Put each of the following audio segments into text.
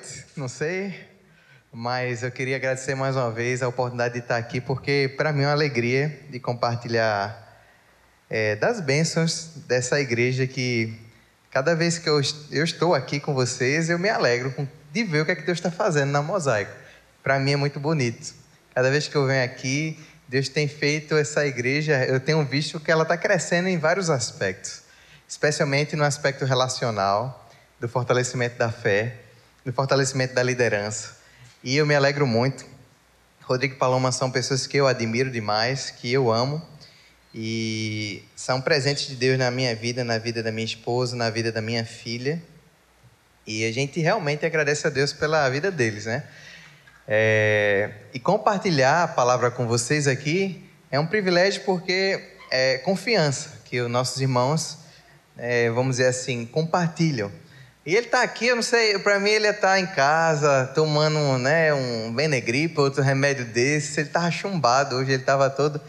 Noite? Não sei. Mas eu queria agradecer mais uma vez a oportunidade de estar aqui, porque para mim é uma alegria de compartilhar é, das bênçãos dessa igreja que cada vez que eu, eu estou aqui com vocês, eu me alegro de ver o que é que Deus está fazendo na Mosaico. Para mim é muito bonito. Cada vez que eu venho aqui, Deus tem feito essa igreja, eu tenho visto que ela está crescendo em vários aspectos, especialmente no aspecto relacional, do fortalecimento da fé, do fortalecimento da liderança. E eu me alegro muito. Rodrigo e Paloma são pessoas que eu admiro demais, que eu amo. E são presentes de Deus na minha vida, na vida da minha esposa, na vida da minha filha. E a gente realmente agradece a Deus pela vida deles, né? É... e compartilhar a palavra com vocês aqui é um privilégio porque é confiança que os nossos irmãos, é, vamos dizer assim, compartilham. E ele está aqui, eu não sei, para mim ele está em casa tomando né, um Benegripe, outro remédio desse. Ele estava chumbado hoje, ele estava todo.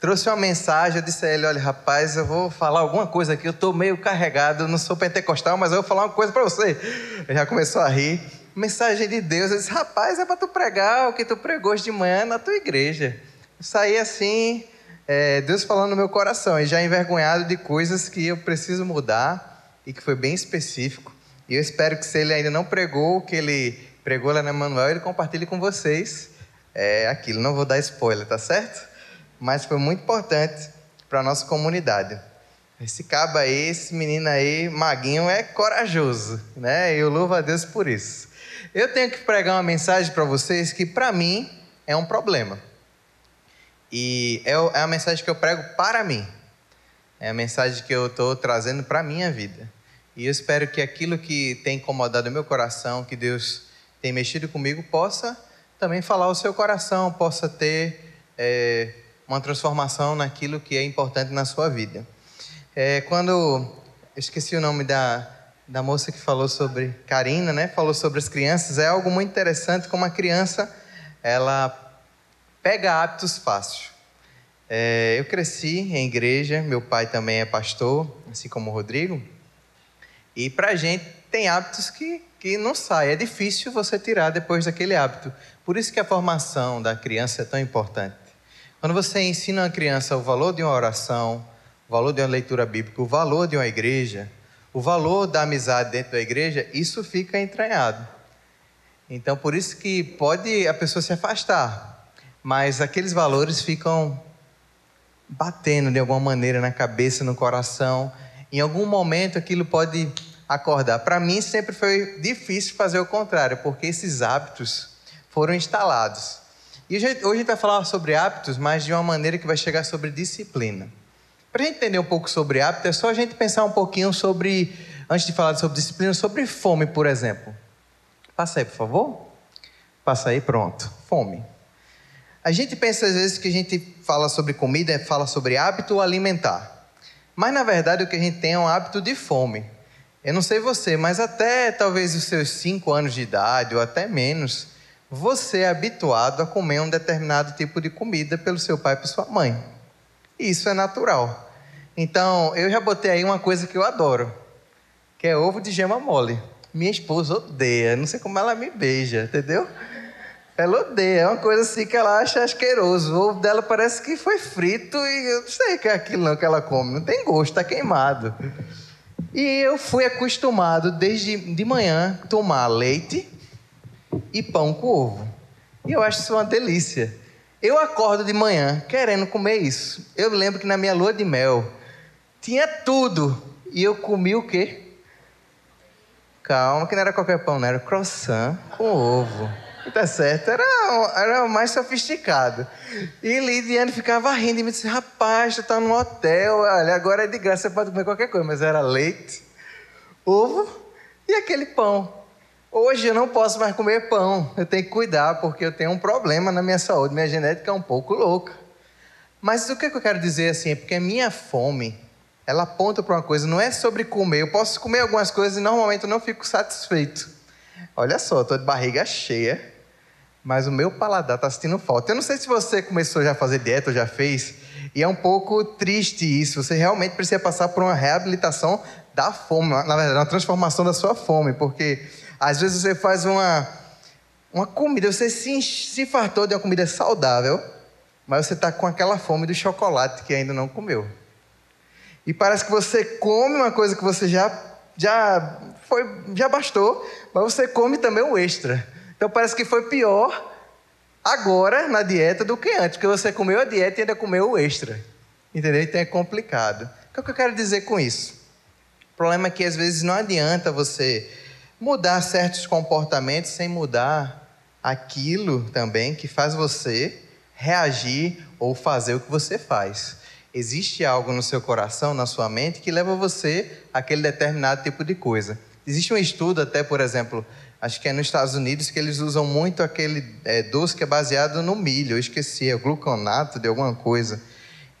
Trouxe uma mensagem, eu disse a ele: Olha, rapaz, eu vou falar alguma coisa aqui, eu estou meio carregado, não sou pentecostal, mas eu vou falar uma coisa para você. Ele já começou a rir. Mensagem de Deus, eu disse: Rapaz, é para tu pregar o que tu pregou hoje de manhã na tua igreja. Eu saí assim, é, Deus falando no meu coração, e já envergonhado de coisas que eu preciso mudar e que foi bem específico. E eu espero que se ele ainda não pregou o que ele pregou lá na Manuel, ele compartilhe com vocês é, aquilo. Não vou dar spoiler, tá certo? Mas foi muito importante para a nossa comunidade. Esse cabo aí, esse menino aí, maguinho, é corajoso, né? Eu louvo a Deus por isso. Eu tenho que pregar uma mensagem para vocês que, para mim, é um problema. E é, é a mensagem que eu prego para mim. É a mensagem que eu estou trazendo para a minha vida. E eu espero que aquilo que tem incomodado o meu coração, que Deus tem mexido comigo, possa também falar ao seu coração, possa ter é, uma transformação naquilo que é importante na sua vida. É, quando esqueci o nome da, da moça que falou sobre Karina, né? Falou sobre as crianças. É algo muito interessante como a criança ela pega hábitos fáceis. É, eu cresci em igreja, meu pai também é pastor, assim como o Rodrigo. E para a gente tem hábitos que, que não saem. É difícil você tirar depois daquele hábito. Por isso que a formação da criança é tão importante. Quando você ensina a criança o valor de uma oração, o valor de uma leitura bíblica, o valor de uma igreja, o valor da amizade dentro da igreja, isso fica entranhado. Então, por isso que pode a pessoa se afastar, mas aqueles valores ficam batendo de alguma maneira na cabeça, no coração. Em algum momento aquilo pode acordar. Para mim sempre foi difícil fazer o contrário, porque esses hábitos foram instalados. E hoje a gente vai falar sobre hábitos, mas de uma maneira que vai chegar sobre disciplina. Para a gente entender um pouco sobre hábito, é só a gente pensar um pouquinho sobre, antes de falar sobre disciplina, sobre fome, por exemplo. Passa aí, por favor. Passa aí, pronto. Fome. A gente pensa às vezes que a gente fala sobre comida, fala sobre hábito alimentar. Mas na verdade o que a gente tem é um hábito de fome. Eu não sei você, mas até talvez os seus cinco anos de idade ou até menos, você é habituado a comer um determinado tipo de comida pelo seu pai e por sua mãe. E isso é natural. Então, eu já botei aí uma coisa que eu adoro, que é ovo de gema mole. Minha esposa odeia, não sei como ela me beija, entendeu? Ela odeia, é uma coisa assim que ela acha asqueroso. O ovo dela parece que foi frito e eu não sei o que é aquilo não que ela come. Não tem gosto, está queimado. E eu fui acostumado desde de manhã tomar leite e pão com ovo. E eu acho isso uma delícia. Eu acordo de manhã querendo comer isso. Eu lembro que na minha lua de mel tinha tudo. E eu comi o quê? Calma, que não era qualquer pão, não era croissant com ovo. Tá certo, era, era mais sofisticado. E Lidiane ficava rindo e me disse: Rapaz, tu tá no hotel, olha, agora é de graça, você pode comer qualquer coisa. Mas era leite, ovo e aquele pão. Hoje eu não posso mais comer pão, eu tenho que cuidar, porque eu tenho um problema na minha saúde, minha genética é um pouco louca. Mas o que eu quero dizer assim? É porque a minha fome, ela aponta para uma coisa, não é sobre comer. Eu posso comer algumas coisas e normalmente eu não fico satisfeito. Olha só, estou de barriga cheia mas o meu paladar está sentindo falta. Eu não sei se você começou já a fazer dieta ou já fez, e é um pouco triste isso. Você realmente precisa passar por uma reabilitação da fome, na verdade, uma transformação da sua fome, porque Às vezes você faz uma, uma comida, você se, se fartou de uma comida saudável, mas você está com aquela fome do chocolate que ainda não comeu. E parece que você come uma coisa que você já, já, foi, já bastou, mas você come também o extra. Então parece que foi pior agora na dieta do que antes, porque você comeu a dieta e ainda comeu o extra. Entendeu? Então é complicado. O que, é que eu quero dizer com isso? O problema é que às vezes não adianta você mudar certos comportamentos sem mudar aquilo também que faz você reagir ou fazer o que você faz. Existe algo no seu coração, na sua mente, que leva você àquele determinado tipo de coisa. Existe um estudo, até, por exemplo, acho que é nos Estados Unidos, que eles usam muito aquele é, doce que é baseado no milho, eu esqueci, é gluconato de alguma coisa.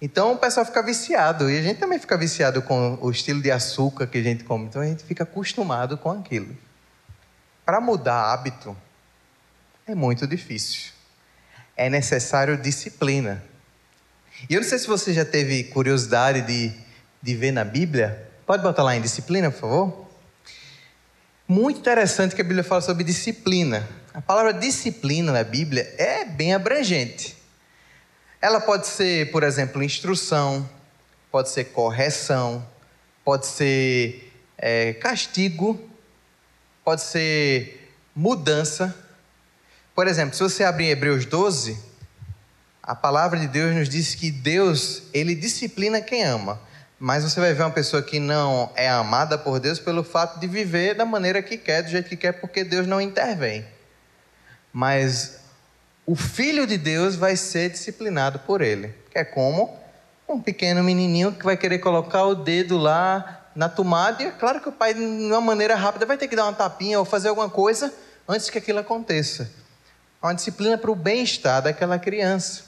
Então o pessoal fica viciado, e a gente também fica viciado com o estilo de açúcar que a gente come, então a gente fica acostumado com aquilo. Para mudar hábito é muito difícil. É necessário disciplina. E eu não sei se você já teve curiosidade de, de ver na Bíblia. Pode botar lá em disciplina, por favor? Muito interessante que a Bíblia fala sobre disciplina. A palavra disciplina na Bíblia é bem abrangente. Ela pode ser, por exemplo, instrução, pode ser correção, pode ser é, castigo, pode ser mudança. Por exemplo, se você abrir Hebreus 12, a palavra de Deus nos diz que Deus, ele disciplina quem ama. Mas você vai ver uma pessoa que não é amada por Deus pelo fato de viver da maneira que quer, do jeito que quer, porque Deus não intervém. Mas o filho de Deus vai ser disciplinado por ele. Que é como um pequeno menininho que vai querer colocar o dedo lá na tomada, e é claro que o pai, de uma maneira rápida, vai ter que dar uma tapinha ou fazer alguma coisa antes que aquilo aconteça. Uma disciplina para o bem-estar daquela criança.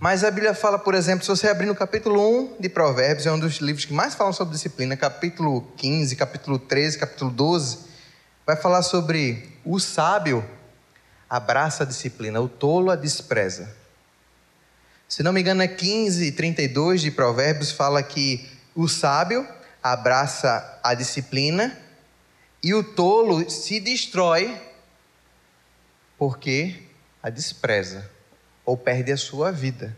Mas a Bíblia fala, por exemplo, se você abrir no capítulo 1 de Provérbios, é um dos livros que mais falam sobre disciplina, capítulo 15, capítulo 13, capítulo 12, vai falar sobre o sábio abraça a disciplina, o tolo a despreza. Se não me engano, é 15, 32 de Provérbios, fala que o sábio abraça a disciplina e o tolo se destrói porque a despreza ou perde a sua vida.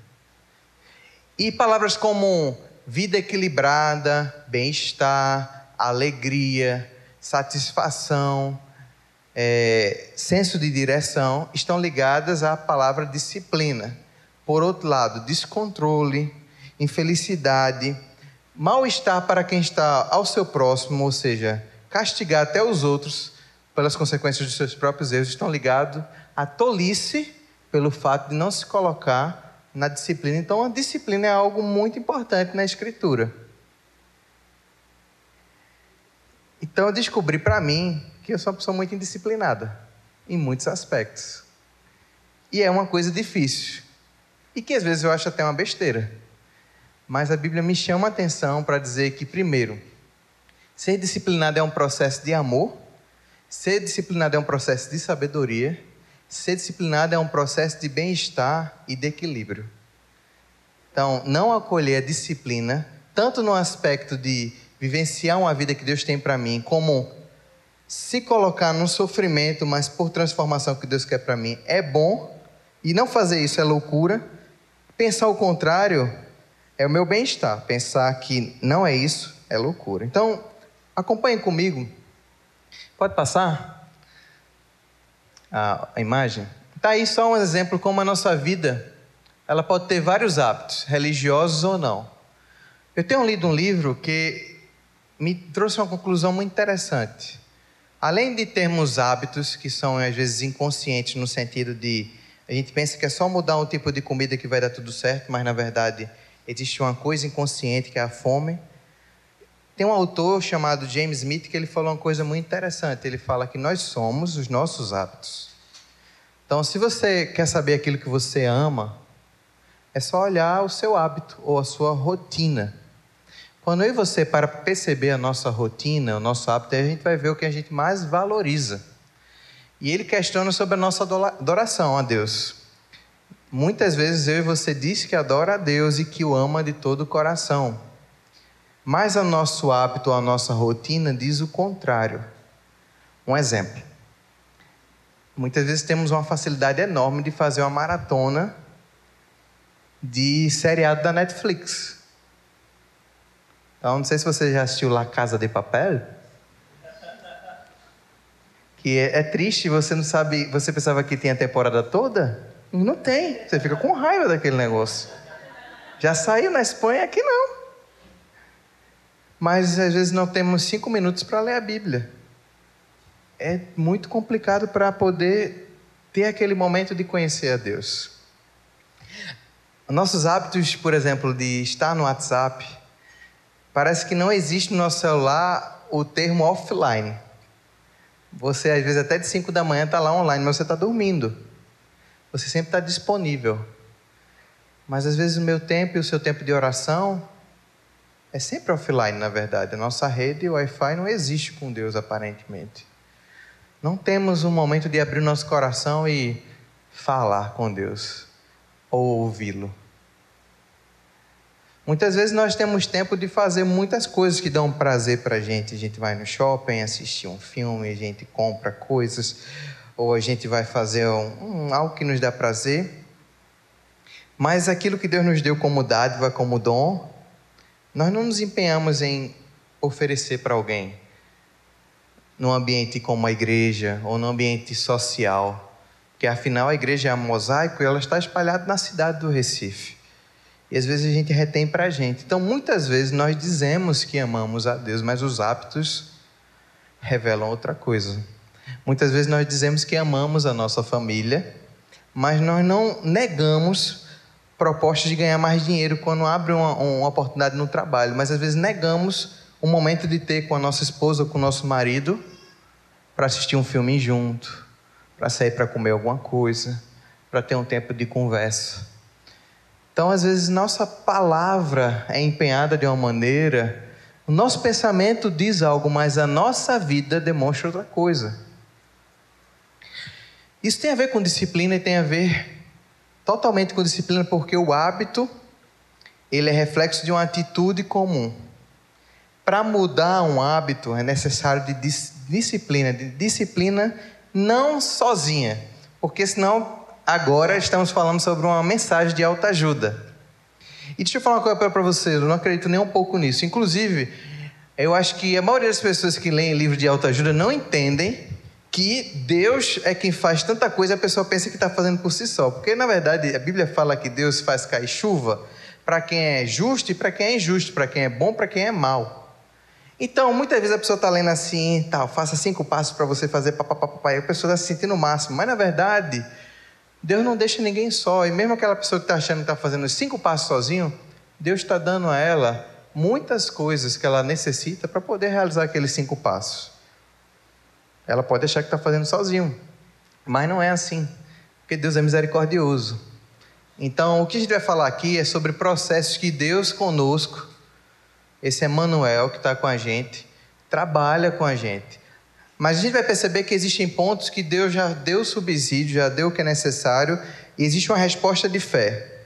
E palavras como vida equilibrada, bem-estar, alegria, satisfação, é, senso de direção estão ligadas à palavra disciplina. Por outro lado, descontrole, infelicidade, mal-estar para quem está ao seu próximo, ou seja, castigar até os outros pelas consequências dos seus próprios erros, estão ligados à tolice pelo fato de não se colocar na disciplina. Então, a disciplina é algo muito importante na Escritura. Então, eu descobri para mim que eu sou uma pessoa muito indisciplinada, em muitos aspectos. E é uma coisa difícil. E que às vezes eu acho até uma besteira. Mas a Bíblia me chama a atenção para dizer que, primeiro, ser disciplinado é um processo de amor, ser disciplinado é um processo de sabedoria Ser disciplinado é um processo de bem-estar e de equilíbrio. Então, não acolher a disciplina, tanto no aspecto de vivenciar uma vida que Deus tem para mim, como se colocar no sofrimento, mas por transformação que Deus quer para mim, é bom, e não fazer isso é loucura. Pensar o contrário é o meu bem-estar. Pensar que não é isso é loucura. Então, acompanhe comigo. Pode passar? A, a imagem? Está aí só um exemplo como a nossa vida ela pode ter vários hábitos, religiosos ou não. Eu tenho lido um livro que me trouxe uma conclusão muito interessante. Além de termos hábitos que são às vezes inconscientes no sentido de a gente pensa que é só mudar um tipo de comida que vai dar tudo certo, mas na verdade existe uma coisa inconsciente que é a fome. Tem um autor chamado James Smith que ele falou uma coisa muito interessante. Ele fala que nós somos os nossos hábitos. Então, se você quer saber aquilo que você ama, é só olhar o seu hábito ou a sua rotina. Quando eu e você para perceber a nossa rotina, o nosso hábito, a gente vai ver o que a gente mais valoriza. E ele questiona sobre a nossa adoração a Deus. Muitas vezes eu e você diz que adora a Deus e que o ama de todo o coração. Mas o nosso hábito, a nossa rotina diz o contrário. Um exemplo. Muitas vezes temos uma facilidade enorme de fazer uma maratona de seriado da Netflix. Então, não sei se você já assistiu La Casa de Papel. Que é, é triste, você não sabe. Você pensava que tinha a temporada toda? Não tem. Você fica com raiva daquele negócio. Já saiu na Espanha, aqui não. Mas às vezes não temos cinco minutos para ler a Bíblia. É muito complicado para poder ter aquele momento de conhecer a Deus. Nossos hábitos, por exemplo, de estar no WhatsApp, parece que não existe no nosso celular o termo offline. Você, às vezes, até de 5 da manhã está lá online, mas você está dormindo. Você sempre está disponível. Mas, às vezes, o meu tempo e o seu tempo de oração é sempre offline, na verdade. A nossa rede Wi-Fi não existe com Deus, aparentemente. Não temos um momento de abrir nosso coração e falar com Deus ou ouvi-lo. Muitas vezes nós temos tempo de fazer muitas coisas que dão prazer para a gente. A gente vai no shopping assistir um filme, a gente compra coisas, ou a gente vai fazer um, um, algo que nos dá prazer. Mas aquilo que Deus nos deu como dádiva, como dom, nós não nos empenhamos em oferecer para alguém, num ambiente como a igreja ou num ambiente social, porque afinal a igreja é a mosaico e ela está espalhada na cidade do Recife. E às vezes a gente retém para a gente. Então, muitas vezes nós dizemos que amamos a Deus, mas os hábitos revelam outra coisa. Muitas vezes nós dizemos que amamos a nossa família, mas nós não negamos propostas de ganhar mais dinheiro quando abre uma, uma oportunidade no trabalho, mas às vezes negamos o momento de ter com a nossa esposa ou com o nosso marido para assistir um filme junto, para sair para comer alguma coisa, para ter um tempo de conversa. Então, às vezes, nossa palavra é empenhada de uma maneira, o nosso pensamento diz algo, mas a nossa vida demonstra outra coisa. Isso tem a ver com disciplina e tem a ver totalmente com disciplina, porque o hábito ele é reflexo de uma atitude comum. Para mudar um hábito é necessário de disciplina, de disciplina não sozinha, porque senão agora estamos falando sobre uma mensagem de autoajuda. E deixa eu falar uma coisa para você, eu não acredito nem um pouco nisso. Inclusive, eu acho que a maioria das pessoas que leem livro de autoajuda não entendem que Deus é quem faz tanta coisa a pessoa pensa que está fazendo por si só. Porque, na verdade, a Bíblia fala que Deus faz cair chuva para quem é justo e para quem é injusto, para quem é bom para quem é mal. Então, muitas vezes a pessoa está lendo assim, tal, faça cinco passos para você fazer papapá, e a pessoa está se sentindo o máximo. Mas, na verdade, Deus não deixa ninguém só. E mesmo aquela pessoa que está achando que está fazendo os cinco passos sozinho, Deus está dando a ela muitas coisas que ela necessita para poder realizar aqueles cinco passos. Ela pode achar que está fazendo sozinho, mas não é assim, porque Deus é misericordioso. Então, o que a gente vai falar aqui é sobre processos que Deus conosco, esse Emmanuel que está com a gente, trabalha com a gente. Mas a gente vai perceber que existem pontos que Deus já deu subsídio, já deu o que é necessário, e existe uma resposta de fé.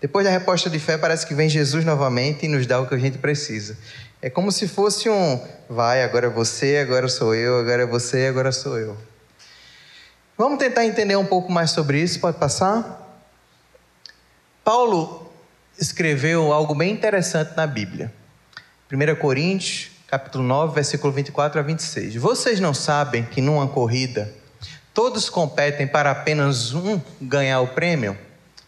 Depois da resposta de fé, parece que vem Jesus novamente e nos dá o que a gente precisa. É como se fosse um vai, agora é você, agora sou eu, agora é você, agora sou eu. Vamos tentar entender um pouco mais sobre isso, pode passar? Paulo escreveu algo bem interessante na Bíblia. 1 Coríntios capítulo 9, versículo 24 a 26. Vocês não sabem que numa corrida todos competem para apenas um ganhar o prêmio?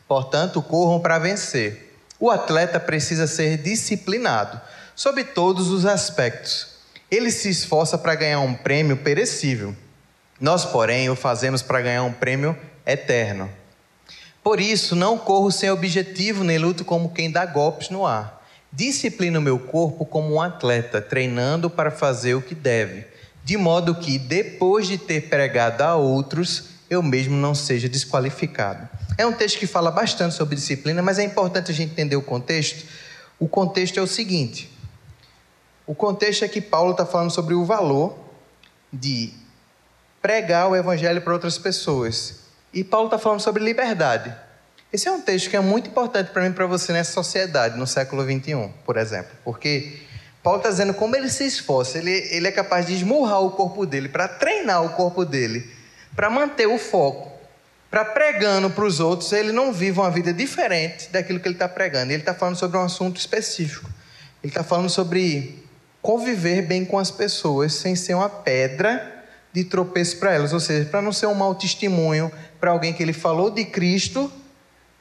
Portanto, corram para vencer. O atleta precisa ser disciplinado sob todos os aspectos. Ele se esforça para ganhar um prêmio perecível. Nós, porém, o fazemos para ganhar um prêmio eterno. Por isso, não corro sem objetivo, nem luto como quem dá golpes no ar. Disciplina o meu corpo como um atleta, treinando para fazer o que deve, de modo que, depois de ter pregado a outros, eu mesmo não seja desqualificado. É um texto que fala bastante sobre disciplina, mas é importante a gente entender o contexto. O contexto é o seguinte: o contexto é que Paulo está falando sobre o valor de pregar o evangelho para outras pessoas. E Paulo está falando sobre liberdade. Esse é um texto que é muito importante para mim e para você nessa sociedade, no século XXI, por exemplo, porque Paulo está dizendo como ele se esforça, ele, ele é capaz de esmurrar o corpo dele, para treinar o corpo dele, para manter o foco, para pregando para os outros, ele não vive uma vida diferente daquilo que ele está pregando. Ele está falando sobre um assunto específico. Ele está falando sobre conviver bem com as pessoas sem ser uma pedra de tropeço para elas, ou seja, para não ser um mau testemunho para alguém que ele falou de Cristo,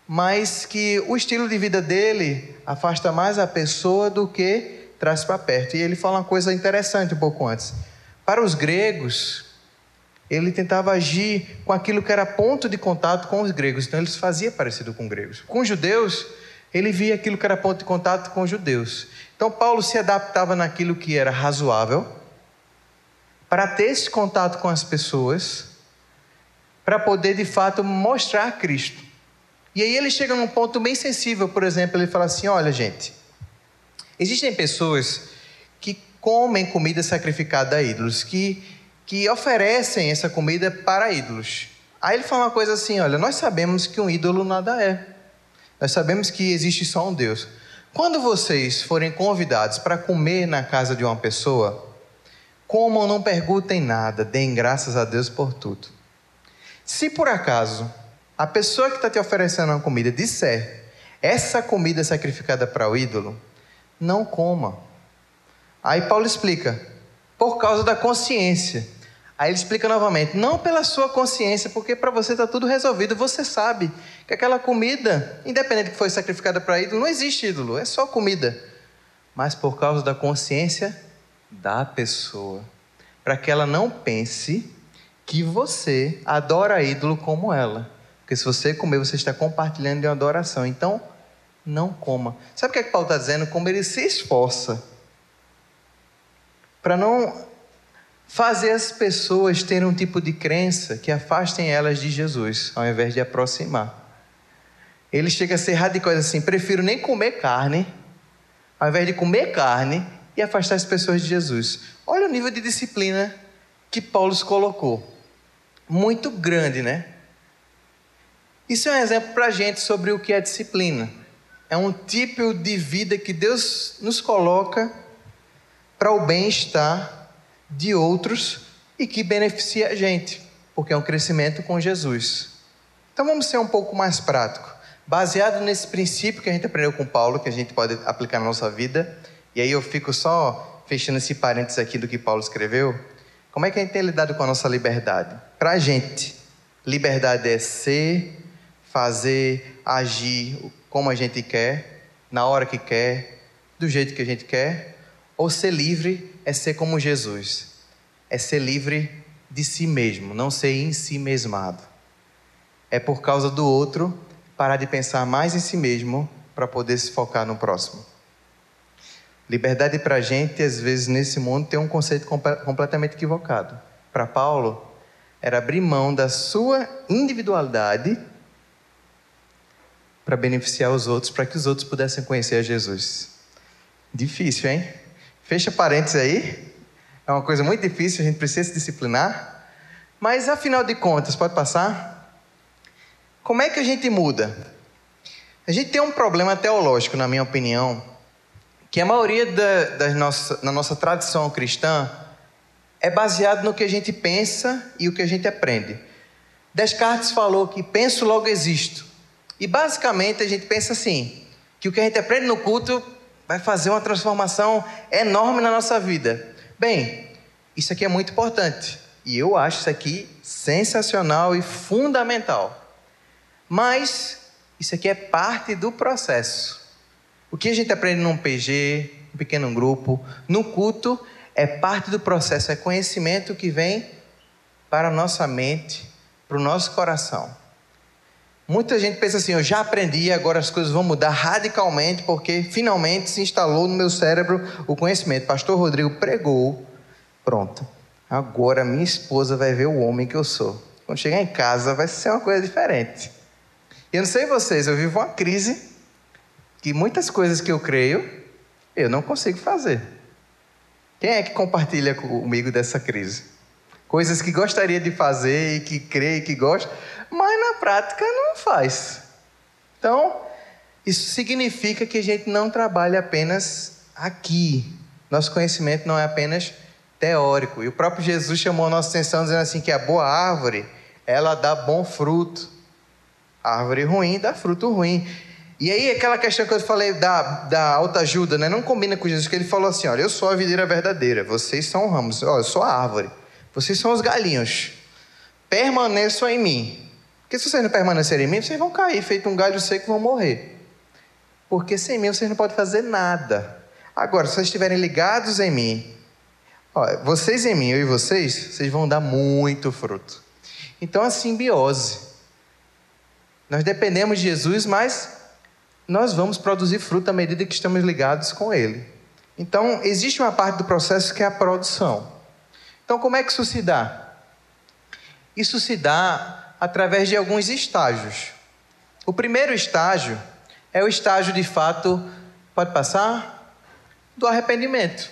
mas que o estilo de vida dele afasta mais a pessoa do que traz para perto. E ele fala uma coisa interessante um pouco antes. Para os gregos, ele tentava agir com aquilo que era ponto de contato com os gregos, então ele se fazia parecido com os gregos. Com os judeus, ele via aquilo que era ponto de contato com os judeus. Então Paulo se adaptava naquilo que era razoável para ter esse contato com as pessoas, para poder de fato mostrar Cristo. E aí ele chega num ponto bem sensível, por exemplo, ele fala assim: olha, gente, Existem pessoas que comem comida sacrificada a ídolos, que, que oferecem essa comida para ídolos. Aí ele fala uma coisa assim: olha, nós sabemos que um ídolo nada é. Nós sabemos que existe só um Deus. Quando vocês forem convidados para comer na casa de uma pessoa, comam, não perguntem nada, deem graças a Deus por tudo. Se por acaso a pessoa que está te oferecendo uma comida disser essa comida é sacrificada para o ídolo, não coma. Aí Paulo explica, por causa da consciência. Aí ele explica novamente, não pela sua consciência, porque para você está tudo resolvido, você sabe que aquela comida, independente que foi sacrificada para ídolo, não existe ídolo, é só comida. Mas por causa da consciência da pessoa, para que ela não pense que você adora ídolo como ela. Porque se você comer, você está compartilhando de uma adoração. Então, não coma. Sabe o que, é que Paulo está dizendo? Como ele se esforça para não fazer as pessoas terem um tipo de crença que afastem elas de Jesus, ao invés de aproximar. Ele chega a ser radical assim: prefiro nem comer carne, ao invés de comer carne e afastar as pessoas de Jesus. Olha o nível de disciplina que Paulo colocou. Muito grande, né? Isso é um exemplo para a gente sobre o que é disciplina é um tipo de vida que Deus nos coloca para o bem-estar de outros e que beneficia a gente, porque é um crescimento com Jesus. Então vamos ser um pouco mais prático. Baseado nesse princípio que a gente aprendeu com Paulo, que a gente pode aplicar na nossa vida, e aí eu fico só fechando esse parênteses aqui do que Paulo escreveu. Como é que a gente tem lidado com a nossa liberdade? Para a gente, liberdade é ser, fazer, agir como a gente quer, na hora que quer, do jeito que a gente quer, ou ser livre é ser como Jesus, é ser livre de si mesmo, não ser em si mesmado. É por causa do outro parar de pensar mais em si mesmo para poder se focar no próximo. Liberdade para a gente, às vezes, nesse mundo, tem um conceito completamente equivocado. Para Paulo, era abrir mão da sua individualidade para beneficiar os outros, para que os outros pudessem conhecer a Jesus. Difícil, hein? Fecha parênteses aí. É uma coisa muito difícil, a gente precisa se disciplinar. Mas afinal de contas, pode passar? Como é que a gente muda? A gente tem um problema teológico, na minha opinião, que a maioria da, da nossa, na nossa tradição cristã é baseado no que a gente pensa e o que a gente aprende. Descartes falou que penso, logo existo. E basicamente a gente pensa assim: que o que a gente aprende no culto vai fazer uma transformação enorme na nossa vida. Bem, isso aqui é muito importante. E eu acho isso aqui sensacional e fundamental. Mas isso aqui é parte do processo. O que a gente aprende num PG, um pequeno grupo, no culto, é parte do processo, é conhecimento que vem para a nossa mente, para o nosso coração. Muita gente pensa assim: eu já aprendi, agora as coisas vão mudar radicalmente, porque finalmente se instalou no meu cérebro o conhecimento. Pastor Rodrigo pregou, pronto. Agora minha esposa vai ver o homem que eu sou. Quando chegar em casa vai ser uma coisa diferente. Eu não sei vocês, eu vivo uma crise que muitas coisas que eu creio eu não consigo fazer. Quem é que compartilha comigo dessa crise? Coisas que gostaria de fazer e que crê e que gosta, mas na prática não faz. Então, isso significa que a gente não trabalha apenas aqui, Nosso conhecimento não é apenas teórico. E o próprio Jesus chamou a nossa atenção dizendo assim que a boa árvore, ela dá bom fruto. A árvore ruim dá fruto ruim. E aí aquela questão que eu falei da, da autoajuda, né? Não combina com Jesus, que ele falou assim, olha, eu sou a videira verdadeira, vocês são ramos, olha, eu sou a árvore, vocês são os galinhos. Permaneçam em mim. Porque se vocês não permanecerem em mim, vocês vão cair, feito um galho seco, vão morrer. Porque sem mim vocês não podem fazer nada. Agora, se vocês estiverem ligados em mim, ó, vocês em mim, eu e vocês, vocês vão dar muito fruto. Então, a simbiose. Nós dependemos de Jesus, mas nós vamos produzir fruto à medida que estamos ligados com Ele. Então, existe uma parte do processo que é a produção. Então, como é que isso se dá? Isso se dá através de alguns estágios. O primeiro estágio é o estágio de fato, pode passar? Do arrependimento.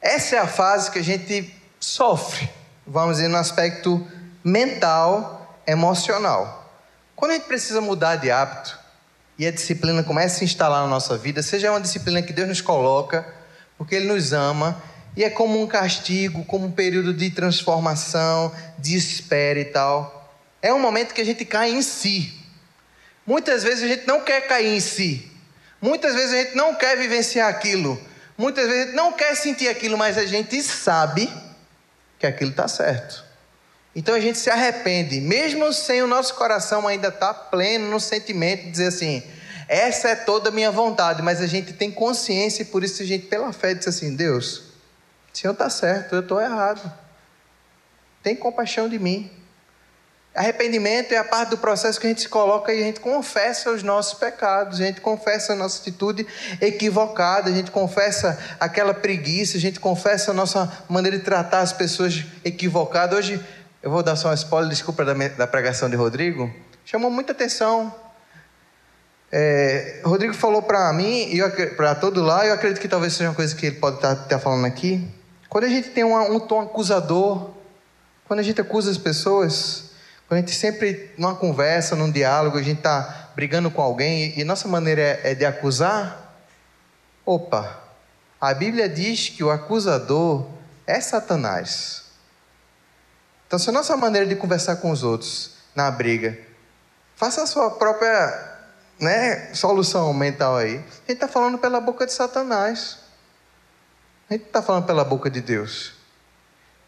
Essa é a fase que a gente sofre, vamos dizer, no aspecto mental, emocional. Quando a gente precisa mudar de hábito, e a disciplina começa a se instalar na nossa vida, seja uma disciplina que Deus nos coloca, porque Ele nos ama, e é como um castigo, como um período de transformação, de espera e tal. É um momento que a gente cai em si. Muitas vezes a gente não quer cair em si. Muitas vezes a gente não quer vivenciar aquilo. Muitas vezes a gente não quer sentir aquilo, mas a gente sabe que aquilo está certo. Então a gente se arrepende, mesmo sem o nosso coração ainda estar tá pleno no sentimento de dizer assim: essa é toda a minha vontade, mas a gente tem consciência e por isso a gente, pela fé, diz assim: Deus, o Senhor está certo, eu estou errado. Tem compaixão de mim. Arrependimento é a parte do processo que a gente se coloca e a gente confessa os nossos pecados, a gente confessa a nossa atitude equivocada, a gente confessa aquela preguiça, a gente confessa a nossa maneira de tratar as pessoas equivocada. Hoje eu vou dar só um spoiler, desculpa, da, da pregação de Rodrigo. Chamou muita atenção. É, Rodrigo falou para mim e para todo lá, eu acredito que talvez seja uma coisa que ele pode estar tá, tá falando aqui. Quando a gente tem um tom acusador, quando a gente acusa as pessoas, quando a gente sempre, numa conversa, num diálogo, a gente está brigando com alguém e, e nossa maneira é, é de acusar, opa, a Bíblia diz que o acusador é Satanás. Então, se a nossa maneira de conversar com os outros na briga, faça a sua própria né, solução mental aí. A gente está falando pela boca de Satanás. A gente está falando pela boca de Deus,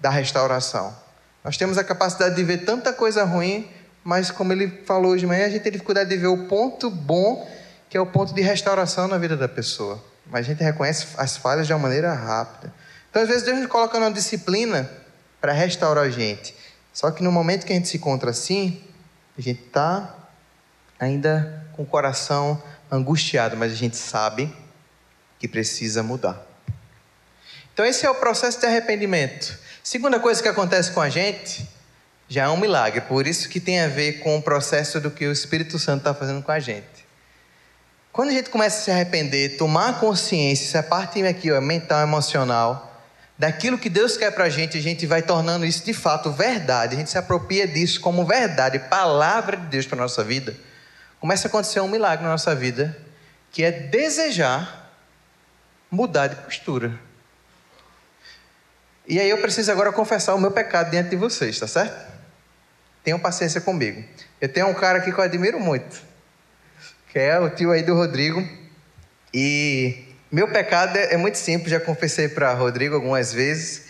da restauração. Nós temos a capacidade de ver tanta coisa ruim, mas como ele falou hoje de manhã, a gente tem dificuldade de ver o ponto bom, que é o ponto de restauração na vida da pessoa. Mas a gente reconhece as falhas de uma maneira rápida. Então, às vezes, Deus nos coloca numa disciplina para restaurar a gente. Só que no momento que a gente se encontra assim, a gente está ainda com o coração angustiado, mas a gente sabe que precisa mudar. Então, esse é o processo de arrependimento. Segunda coisa que acontece com a gente já é um milagre, por isso que tem a ver com o processo do que o Espírito Santo está fazendo com a gente. Quando a gente começa a se arrepender, tomar consciência, essa parte aqui, ó, mental, emocional, daquilo que Deus quer para a gente, a gente vai tornando isso de fato verdade, a gente se apropria disso como verdade, palavra de Deus para nossa vida, começa a acontecer um milagre na nossa vida, que é desejar mudar de postura. E aí eu preciso agora confessar o meu pecado diante de vocês, tá certo? Tenham paciência comigo. Eu tenho um cara aqui que eu admiro muito, que é o tio aí do Rodrigo, e meu pecado é, muito simples, já confessei para Rodrigo algumas vezes.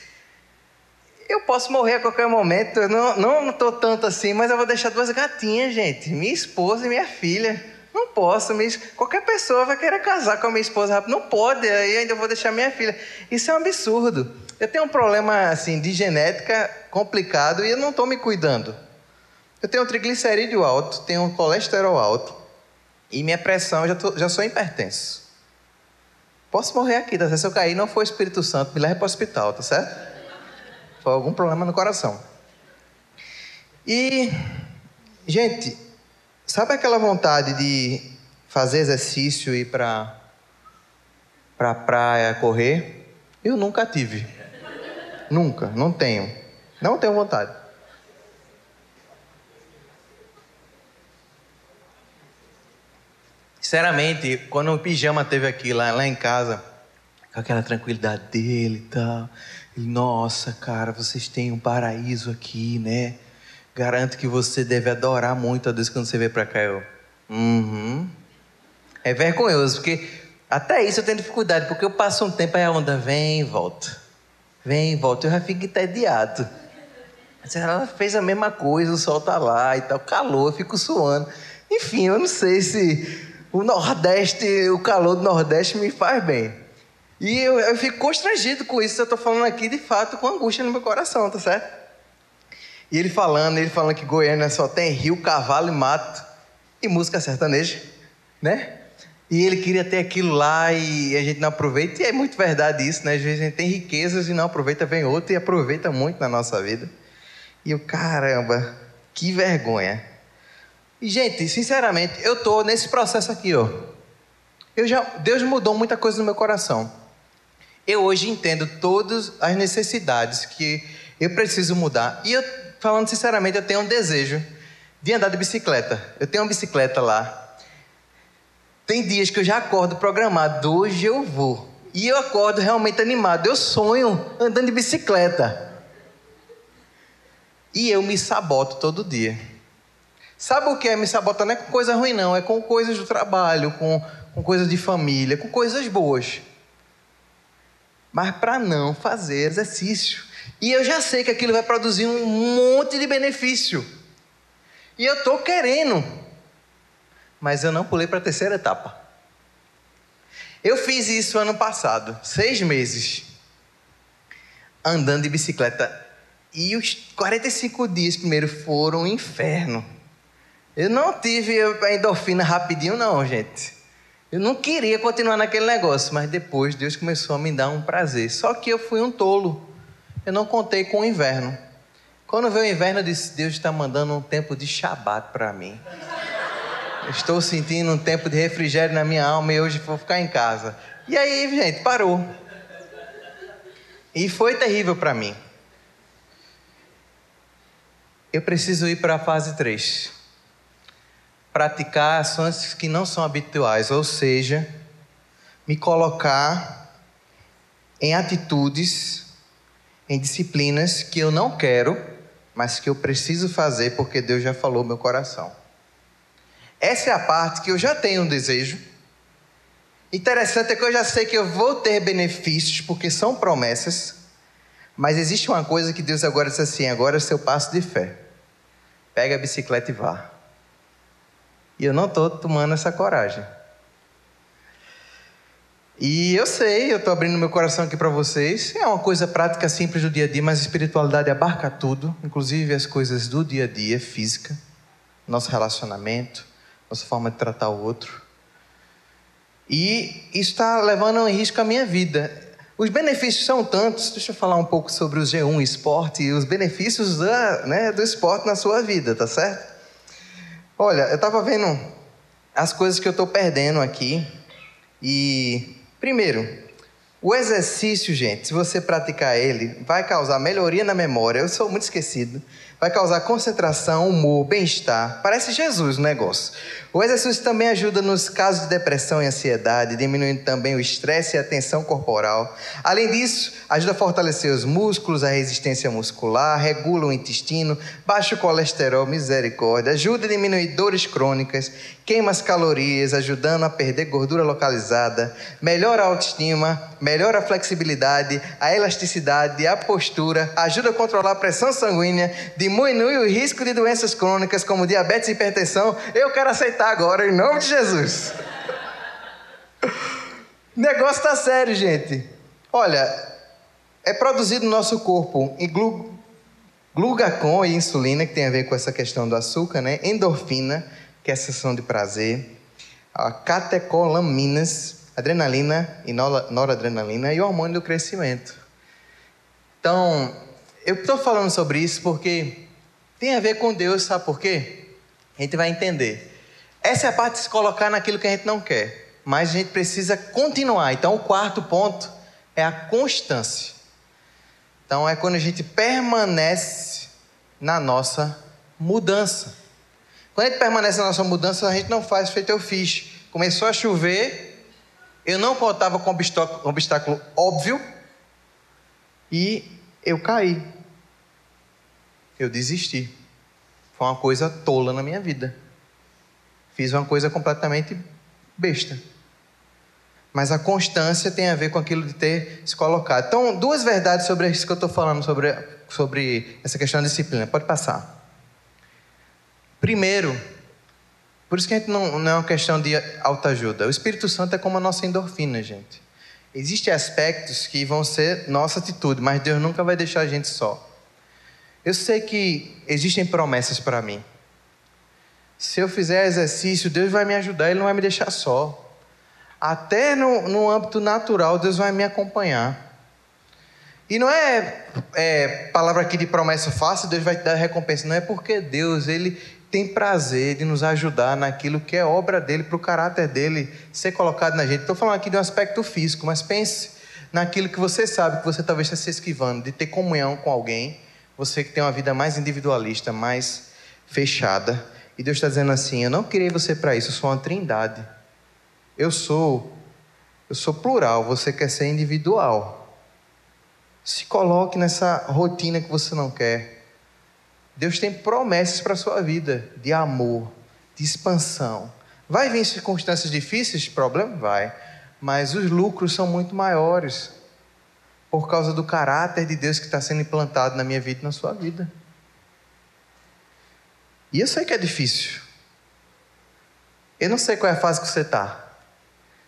Eu posso morrer a qualquer momento, eu não não estou tanto assim, mas eu vou deixar duas gatinhas, gente, minha esposa e minha filha. Não posso, mas qualquer pessoa vai querer casar com a minha esposa rápido. Não pode, aí ainda vou deixar minha filha. Isso é um absurdo. Eu tenho um problema assim de genética complicado e eu não estou me cuidando. Eu tenho um triglicerídeo alto, tenho colesterol alto e minha pressão já, tô, já sou hipertenso. Posso morrer aqui, tá? Se eu cair, não foi o Espírito Santo, me leve para o hospital, tá certo? Foi algum problema no coração. E, gente, sabe aquela vontade de fazer exercício e ir para para praia correr? Eu nunca tive. Nunca, não tenho. Não tenho vontade. Sinceramente, quando o pijama teve aqui lá, lá em casa, com aquela tranquilidade dele e tal. Nossa, cara, vocês têm um paraíso aqui, né? Garanto que você deve adorar muito a Deus quando você vem para cá. Eu, uhum. É vergonhoso, porque até isso eu tenho dificuldade, porque eu passo um tempo, aí a onda vem e volta. Vem e volta. Eu já fico entediado. Ela fez a mesma coisa, o sol tá lá e tal, calor, eu fico suando. Enfim, eu não sei se o Nordeste, o calor do Nordeste me faz bem. E eu, eu fico constrangido com isso, eu estou falando aqui de fato com angústia no meu coração, tá certo? E ele falando, ele falando que Goiânia só tem rio, cavalo e mato e música sertaneja, né? E ele queria ter aquilo lá e a gente não aproveita, e é muito verdade isso, né? Às vezes a gente tem riquezas e não aproveita, vem outro e aproveita muito na nossa vida. E eu, caramba, que vergonha. E, gente, sinceramente, eu estou nesse processo aqui, ó. Eu já, Deus mudou muita coisa no meu coração. Eu hoje entendo todas as necessidades que eu preciso mudar. E eu, falando sinceramente, eu tenho um desejo de andar de bicicleta. Eu tenho uma bicicleta lá. Tem dias que eu já acordo programado, hoje eu vou. E eu acordo realmente animado. Eu sonho andando de bicicleta. E eu me saboto todo dia. Sabe o que é me sabotar? Não é com coisa ruim, não. É com coisas do trabalho, com, com coisas de família, com coisas boas. Mas para não fazer exercício. E eu já sei que aquilo vai produzir um monte de benefício. E eu estou querendo. Mas eu não pulei para a terceira etapa. Eu fiz isso ano passado, seis meses, andando de bicicleta e os 45 dias primeiro foram um inferno. Eu não tive a endorfina rapidinho, não, gente. Eu não queria continuar naquele negócio, mas depois Deus começou a me dar um prazer. Só que eu fui um tolo. Eu não contei com o inverno. Quando veio o inverno, eu disse: Deus está mandando um tempo de shabat para mim. estou sentindo um tempo de refrigério na minha alma e hoje vou ficar em casa. E aí, gente, parou. E foi terrível para mim eu preciso ir para a fase 3. Praticar ações que não são habituais, ou seja, me colocar em atitudes, em disciplinas que eu não quero, mas que eu preciso fazer porque Deus já falou meu coração. Essa é a parte que eu já tenho um desejo. Interessante é que eu já sei que eu vou ter benefícios porque são promessas, mas existe uma coisa que Deus agora diz assim: agora é seu passo de fé pega a bicicleta e vá. E eu não estou tomando essa coragem. E eu sei, eu estou abrindo meu coração aqui para vocês. É uma coisa prática, simples do dia a dia, mas espiritualidade abarca tudo, inclusive as coisas do dia a dia, física, nosso relacionamento, nossa forma de tratar o outro. E isso está levando em risco a minha vida. Os benefícios são tantos, deixa eu falar um pouco sobre o G1 esporte e os benefícios da, né, do esporte na sua vida, tá certo? Olha, eu estava vendo as coisas que eu estou perdendo aqui. E, primeiro, o exercício, gente, se você praticar ele, vai causar melhoria na memória. Eu sou muito esquecido vai causar concentração, humor, bem-estar. Parece Jesus o negócio. O exercício também ajuda nos casos de depressão e ansiedade, diminuindo também o estresse e a tensão corporal. Além disso, ajuda a fortalecer os músculos, a resistência muscular, regula o intestino, baixa o colesterol, misericórdia, ajuda a diminuir dores crônicas, queima as calorias, ajudando a perder gordura localizada, melhora a autoestima, melhora a flexibilidade, a elasticidade, a postura, ajuda a controlar a pressão sanguínea, diminui o risco de doenças crônicas como diabetes e hipertensão. Eu quero aceitar agora, em nome de Jesus. O negócio está sério, gente. Olha, é produzido no nosso corpo em glu glucagon e insulina, que tem a ver com essa questão do açúcar, né? Endorfina, que é a sensação de prazer, a catecolaminas, adrenalina e noradrenalina e o hormônio do crescimento. Então, eu estou falando sobre isso porque tem a ver com Deus, sabe por quê? A gente vai entender. Essa é a parte de se colocar naquilo que a gente não quer, mas a gente precisa continuar. Então, o quarto ponto é a constância. Então, é quando a gente permanece na nossa mudança. Quando a gente permanece na nossa mudança, a gente não faz feito eu fiz. Começou a chover, Eu não contava com obstáculo, obstáculo óbvio e eu caí. Eu desisti. Foi uma coisa tola na minha vida. Fiz uma coisa completamente besta. Mas a constância tem a ver com aquilo de ter se colocado. Então, duas verdades sobre isso que eu estou falando, sobre, sobre essa questão da disciplina. Pode passar. Primeiro, por isso que a gente não, não é uma questão de autoajuda. O Espírito Santo é como a nossa endorfina, gente. Existem aspectos que vão ser nossa atitude, mas Deus nunca vai deixar a gente só. Eu sei que existem promessas para mim. Se eu fizer exercício, Deus vai me ajudar, Ele não vai me deixar só. Até no, no âmbito natural, Deus vai me acompanhar. E não é, é, palavra aqui de promessa fácil, Deus vai te dar recompensa. Não é porque Deus, Ele tem prazer de nos ajudar naquilo que é obra dele, para o caráter dele ser colocado na gente. Estou falando aqui de um aspecto físico, mas pense naquilo que você sabe que você talvez está se esquivando, de ter comunhão com alguém, você que tem uma vida mais individualista, mais fechada. E Deus está dizendo assim: Eu não criei você para isso, eu sou uma trindade. Eu sou, eu sou plural, você quer ser individual. Se coloque nessa rotina que você não quer. Deus tem promessas para a sua vida de amor, de expansão. Vai vir circunstâncias difíceis, problema? Vai. Mas os lucros são muito maiores por causa do caráter de Deus que está sendo implantado na minha vida e na sua vida. E eu sei que é difícil. Eu não sei qual é a fase que você está.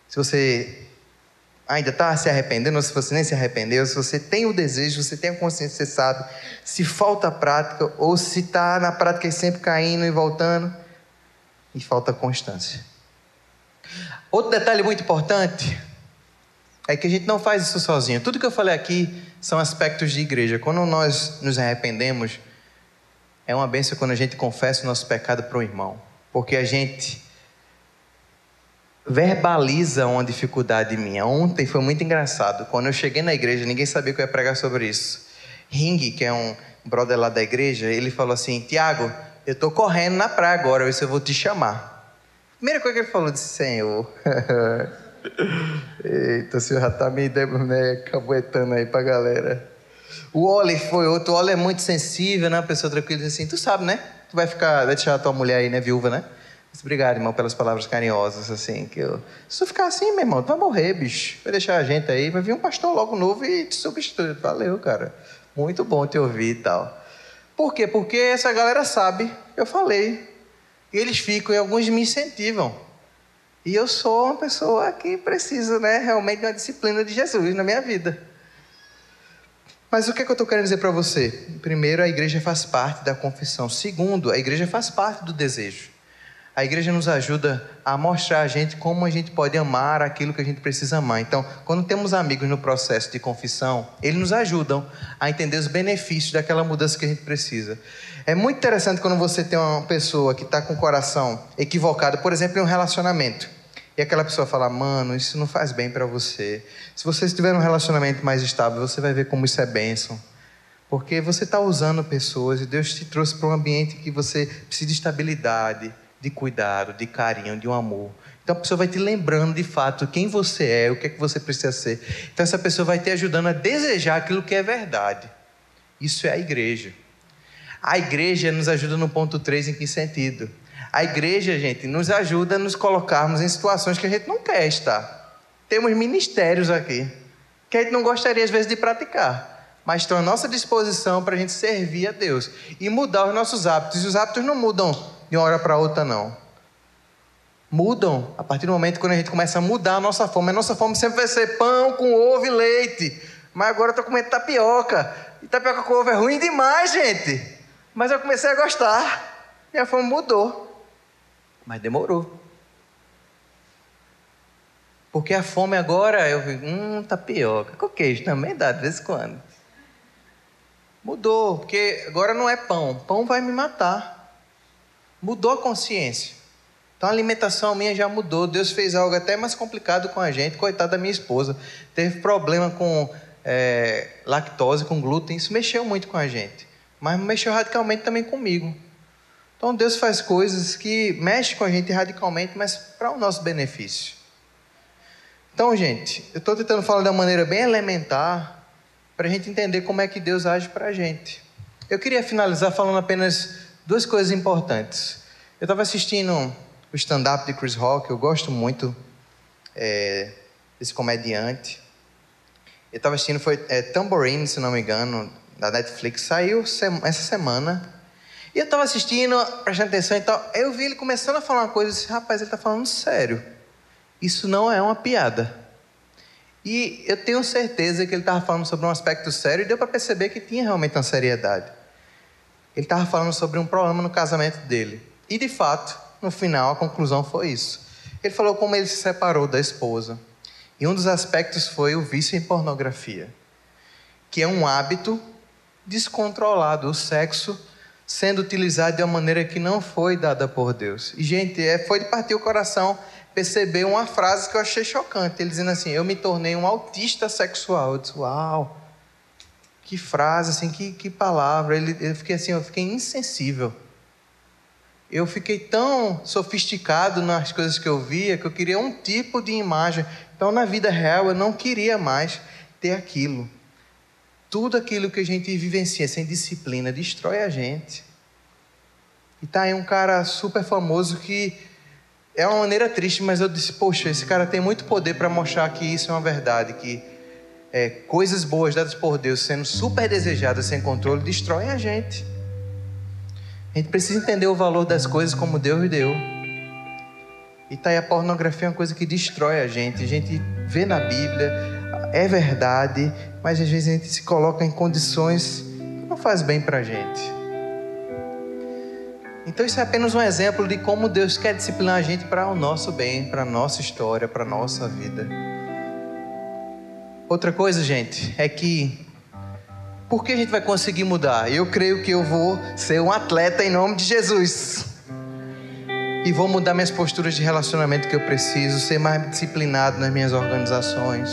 Se você ainda está se arrependendo, ou se você nem se arrependeu, se você tem o desejo, você tem a consciência, você sabe se falta prática ou se está na prática e sempre caindo e voltando e falta constância. Outro detalhe muito importante é que a gente não faz isso sozinho. Tudo que eu falei aqui são aspectos de igreja. Quando nós nos arrependemos, é uma benção quando a gente confessa o nosso pecado para o irmão, porque a gente verbaliza uma dificuldade minha. Ontem foi muito engraçado. Quando eu cheguei na igreja, ninguém sabia que eu ia pregar sobre isso. Ring, que é um brother lá da igreja, ele falou assim: Tiago, eu estou correndo na praia agora, eu vou te chamar. Primeira coisa que ele falou, disse: Senhor. Eita, o senhor já está me, me cabuetando aí pra galera. O Oli foi outro. O Oli é muito sensível, né? Uma pessoa tranquila, assim: Tu sabe, né? Tu vai ficar, vai deixar a tua mulher aí, né? Viúva, né? Obrigado, irmão, pelas palavras carinhosas, assim, que eu... Se tu ficar assim, meu irmão, tu vai morrer, bicho. Vai deixar a gente aí, vai vir um pastor logo novo e te substitui. Valeu, cara. Muito bom te ouvir e tal. Por quê? Porque essa galera sabe, eu falei. Eles ficam e alguns me incentivam. E eu sou uma pessoa que precisa, né, realmente de uma disciplina de Jesus na minha vida. Mas o que, é que eu estou querendo dizer para você? Primeiro, a igreja faz parte da confissão. Segundo, a igreja faz parte do desejo. A igreja nos ajuda a mostrar a gente como a gente pode amar aquilo que a gente precisa amar. Então, quando temos amigos no processo de confissão, eles nos ajudam a entender os benefícios daquela mudança que a gente precisa. É muito interessante quando você tem uma pessoa que está com o coração equivocado, por exemplo, em um relacionamento. E aquela pessoa fala, mano, isso não faz bem para você. Se você estiver num relacionamento mais estável, você vai ver como isso é bênção. Porque você está usando pessoas e Deus te trouxe para um ambiente que você precisa de estabilidade, de cuidado, de carinho, de um amor. Então a pessoa vai te lembrando de fato quem você é, o que é que você precisa ser. Então essa pessoa vai te ajudando a desejar aquilo que é verdade. Isso é a igreja. A igreja nos ajuda no ponto 3 em que sentido? A igreja, gente, nos ajuda a nos colocarmos em situações que a gente não quer estar. Temos ministérios aqui que a gente não gostaria às vezes de praticar, mas estão à nossa disposição para a gente servir a Deus e mudar os nossos hábitos. E os hábitos não mudam de uma hora para outra, não. Mudam a partir do momento quando a gente começa a mudar a nossa fome. A nossa fome sempre vai ser pão com ovo e leite. Mas agora eu estou comendo tapioca. E tapioca com ovo é ruim demais, gente. Mas eu comecei a gostar. Minha fome mudou. Mas demorou. Porque a fome agora, eu vi, hum, tapioca. Com queijo também dá, de vez em quando. Mudou, porque agora não é pão. Pão vai me matar. Mudou a consciência. Então a alimentação minha já mudou. Deus fez algo até mais complicado com a gente. Coitada da minha esposa. Teve problema com é, lactose, com glúten. Isso mexeu muito com a gente. Mas mexeu radicalmente também comigo. Então Deus faz coisas que mexem com a gente radicalmente, mas para o nosso benefício. Então, gente, eu estou tentando falar de uma maneira bem elementar para a gente entender como é que Deus age para a gente. Eu queria finalizar falando apenas duas coisas importantes. Eu estava assistindo o stand-up de Chris Rock, eu gosto muito é, desse comediante. Eu estava assistindo, foi é, Tambourine, se não me engano, da Netflix, saiu essa semana. E eu estava assistindo, prestando atenção e tal. Eu vi ele começando a falar uma coisa e disse, rapaz, ele está falando sério. Isso não é uma piada. E eu tenho certeza que ele estava falando sobre um aspecto sério e deu para perceber que tinha realmente uma seriedade. Ele estava falando sobre um problema no casamento dele. E de fato, no final, a conclusão foi isso. Ele falou como ele se separou da esposa. E um dos aspectos foi o vício em pornografia, que é um hábito descontrolado, o sexo sendo utilizado de uma maneira que não foi dada por Deus. E, gente, é, foi de partir o coração perceber uma frase que eu achei chocante. Ele dizendo assim: Eu me tornei um autista sexual. Eu disse: Uau! Que frase, assim, que, que palavra. Ele, eu fiquei assim, eu fiquei insensível. Eu fiquei tão sofisticado nas coisas que eu via que eu queria um tipo de imagem. Então, na vida real, eu não queria mais ter aquilo. Tudo aquilo que a gente vivencia sem disciplina destrói a gente. E tá aí um cara super famoso que é uma maneira triste, mas eu disse: Poxa, esse cara tem muito poder para mostrar que isso é uma verdade, que é, coisas boas dadas por Deus sendo super desejadas sem controle destroem a gente. A gente precisa entender o valor das coisas como Deus deu. E tá aí a pornografia é uma coisa que destrói a gente. A gente vê na Bíblia, é verdade, mas às vezes a gente se coloca em condições que não faz bem para a gente. Então isso é apenas um exemplo de como Deus quer disciplinar a gente para o nosso bem, para a nossa história, para a nossa vida. Outra coisa, gente, é que por que a gente vai conseguir mudar? Eu creio que eu vou ser um atleta em nome de Jesus. E vou mudar minhas posturas de relacionamento que eu preciso, ser mais disciplinado nas minhas organizações.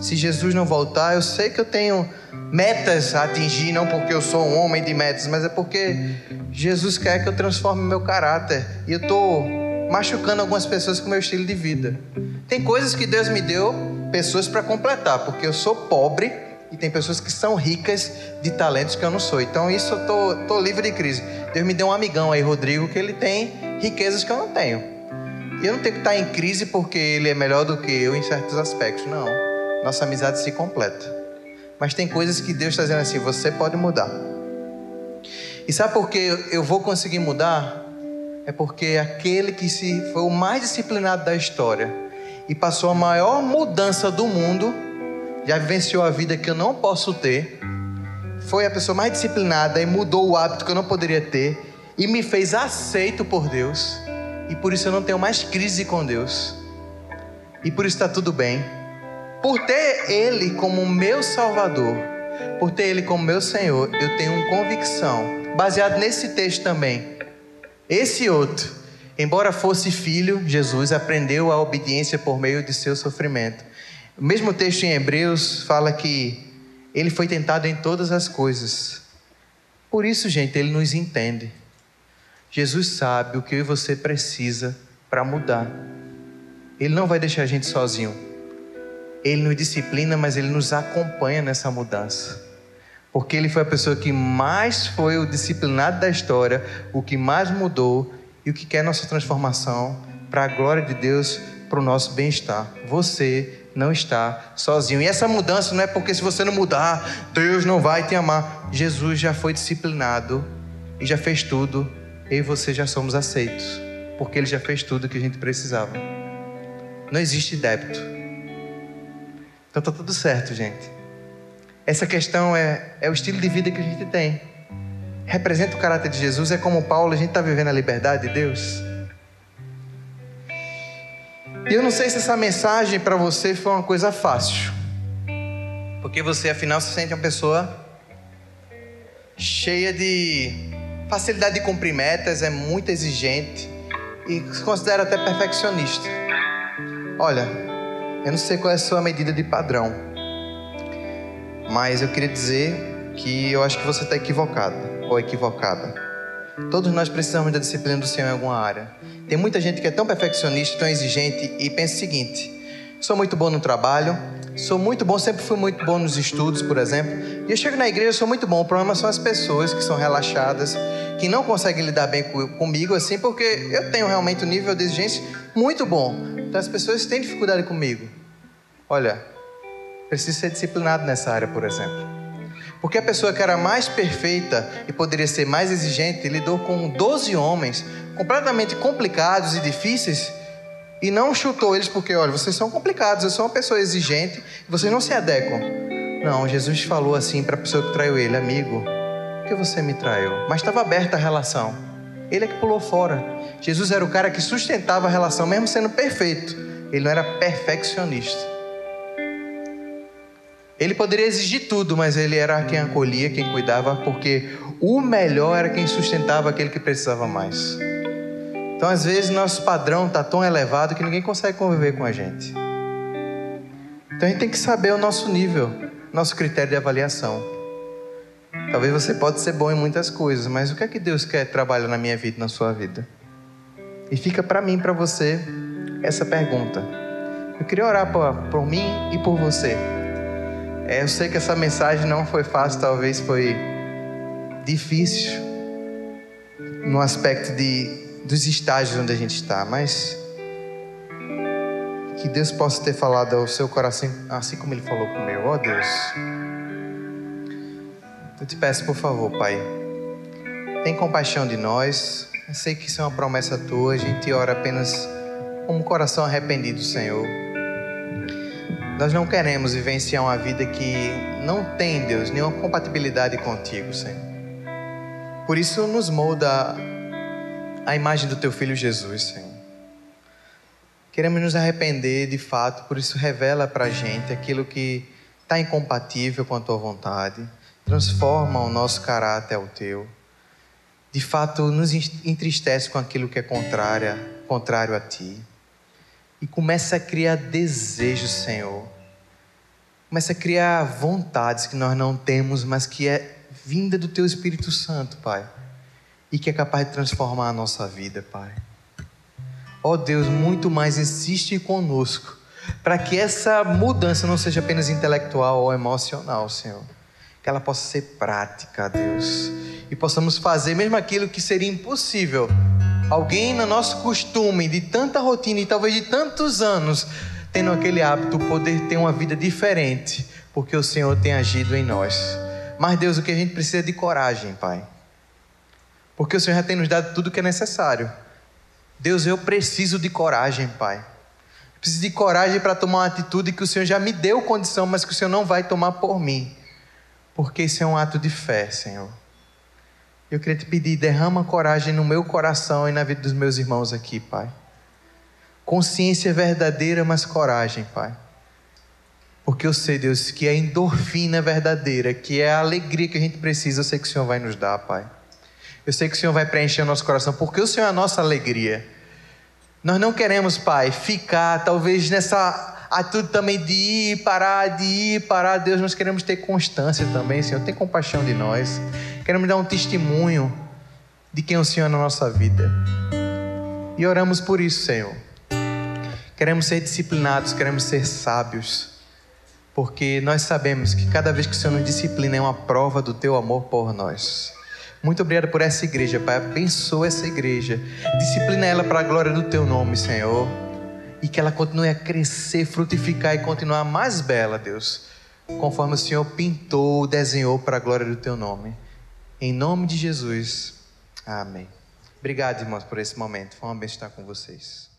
Se Jesus não voltar, eu sei que eu tenho metas a atingir, não porque eu sou um homem de metas, mas é porque Jesus quer que eu transforme meu caráter. E eu estou machucando algumas pessoas com meu estilo de vida. Tem coisas que Deus me deu, pessoas para completar, porque eu sou pobre e tem pessoas que são ricas de talentos que eu não sou. Então isso eu tô, tô livre de crise. Deus me deu um amigão aí, Rodrigo, que ele tem riquezas que eu não tenho. E eu não tenho que estar em crise porque ele é melhor do que eu em certos aspectos. Não. Nossa amizade se completa. Mas tem coisas que Deus está dizendo assim: você pode mudar. E sabe por que eu vou conseguir mudar? É porque aquele que se foi o mais disciplinado da história e passou a maior mudança do mundo já vivenciou a vida que eu não posso ter, foi a pessoa mais disciplinada e mudou o hábito que eu não poderia ter e me fez aceito por Deus. E por isso eu não tenho mais crise com Deus. E por isso está tudo bem. Por ter Ele como meu Salvador, por ter Ele como meu Senhor, eu tenho uma convicção, baseado nesse texto também. Esse outro, embora fosse filho, Jesus aprendeu a obediência por meio de seu sofrimento. O mesmo texto em Hebreus fala que ele foi tentado em todas as coisas. Por isso, gente, ele nos entende. Jesus sabe o que eu e você precisa para mudar. Ele não vai deixar a gente sozinho. Ele nos disciplina, mas ele nos acompanha nessa mudança. Porque ele foi a pessoa que mais foi o disciplinado da história, o que mais mudou e o que quer nossa transformação para a glória de Deus, para o nosso bem-estar. Você não está sozinho. E essa mudança não é porque se você não mudar, Deus não vai te amar. Jesus já foi disciplinado e já fez tudo. Eu e você já somos aceitos, porque ele já fez tudo que a gente precisava. Não existe débito. Então tá tudo certo, gente. Essa questão é, é o estilo de vida que a gente tem. Representa o caráter de Jesus, é como Paulo, a gente está vivendo a liberdade de Deus. E eu não sei se essa mensagem para você foi uma coisa fácil. Porque você, afinal, se sente uma pessoa cheia de facilidade de cumprir metas, é muito exigente e se considera até perfeccionista. Olha, eu não sei qual é a sua medida de padrão, mas eu queria dizer que eu acho que você está equivocado ou equivocada. Todos nós precisamos da disciplina do Senhor em alguma área. Tem muita gente que é tão perfeccionista, tão exigente e pensa o seguinte: sou muito bom no trabalho, sou muito bom, sempre fui muito bom nos estudos, por exemplo. E eu chego na igreja, sou muito bom. O problema são as pessoas que são relaxadas, que não conseguem lidar bem comigo assim, porque eu tenho realmente um nível de exigência muito bom. Então as pessoas têm dificuldade comigo. Olha, preciso ser disciplinado nessa área, por exemplo. Porque a pessoa que era mais perfeita e poderia ser mais exigente lidou com 12 homens completamente complicados e difíceis e não chutou eles porque, olha, vocês são complicados, eu sou uma pessoa exigente, vocês não se adequam. Não, Jesus falou assim para a pessoa que traiu ele, amigo, por que você me traiu? Mas estava aberta a relação. Ele é que pulou fora. Jesus era o cara que sustentava a relação, mesmo sendo perfeito. Ele não era perfeccionista. Ele poderia exigir tudo, mas ele era quem acolhia, quem cuidava, porque o melhor era quem sustentava aquele que precisava mais. Então, às vezes, nosso padrão está tão elevado que ninguém consegue conviver com a gente. Então, a gente tem que saber o nosso nível, nosso critério de avaliação. Talvez você pode ser bom em muitas coisas, mas o que é que Deus quer trabalhar na minha vida, na sua vida? E fica para mim, para você, essa pergunta. Eu queria orar por, por mim e por você. É, eu sei que essa mensagem não foi fácil, talvez foi difícil no aspecto de, dos estágios onde a gente está, mas que Deus possa ter falado ao seu coração assim como Ele falou com o meu. Ó oh, Deus, eu te peço por favor, Pai, tem compaixão de nós. Eu sei que isso é uma promessa tua, a gente ora apenas com um coração arrependido, Senhor. Nós não queremos vivenciar uma vida que não tem, Deus, nenhuma compatibilidade contigo, Senhor. Por isso, nos molda a imagem do teu filho Jesus, Senhor. Queremos nos arrepender de fato, por isso, revela para gente aquilo que está incompatível com a tua vontade. Transforma o nosso caráter ao teu. De fato, nos entristece com aquilo que é contrário, contrário a ti e começa a criar desejos, Senhor. Começa a criar vontades que nós não temos, mas que é vinda do Teu Espírito Santo, Pai. E que é capaz de transformar a nossa vida, Pai. Ó oh, Deus, muito mais insiste conosco, para que essa mudança não seja apenas intelectual ou emocional, Senhor. Que ela possa ser prática, Deus. E possamos fazer mesmo aquilo que seria impossível Alguém no nosso costume, de tanta rotina e talvez de tantos anos, tendo aquele hábito, poder ter uma vida diferente, porque o Senhor tem agido em nós. Mas, Deus, o que a gente precisa é de coragem, Pai. Porque o Senhor já tem nos dado tudo o que é necessário. Deus, eu preciso de coragem, Pai. Eu preciso de coragem para tomar uma atitude que o Senhor já me deu condição, mas que o Senhor não vai tomar por mim. Porque isso é um ato de fé, Senhor. Eu queria te pedir, derrama coragem no meu coração e na vida dos meus irmãos aqui, Pai. Consciência verdadeira, mas coragem, Pai. Porque eu sei, Deus, que a endorfina verdadeira, que é a alegria que a gente precisa, eu sei que o Senhor vai nos dar, Pai. Eu sei que o Senhor vai preencher o nosso coração, porque o Senhor é a nossa alegria. Nós não queremos, Pai, ficar talvez nessa atitude também de ir, parar, de ir, parar. Deus, nós queremos ter constância também, Senhor. Tem compaixão de nós. Queremos dar um testemunho de quem é o Senhor é na nossa vida. E oramos por isso, Senhor. Queremos ser disciplinados, queremos ser sábios, porque nós sabemos que cada vez que o Senhor nos disciplina é uma prova do teu amor por nós. Muito obrigado por essa igreja, Pai. Abençoa essa igreja. Disciplina ela para a glória do teu nome, Senhor. E que ela continue a crescer, frutificar e continuar mais bela, Deus. Conforme o Senhor pintou, desenhou para a glória do teu nome. Em nome de Jesus. Amém. Obrigado, irmãos, por esse momento. Foi uma bênção estar com vocês.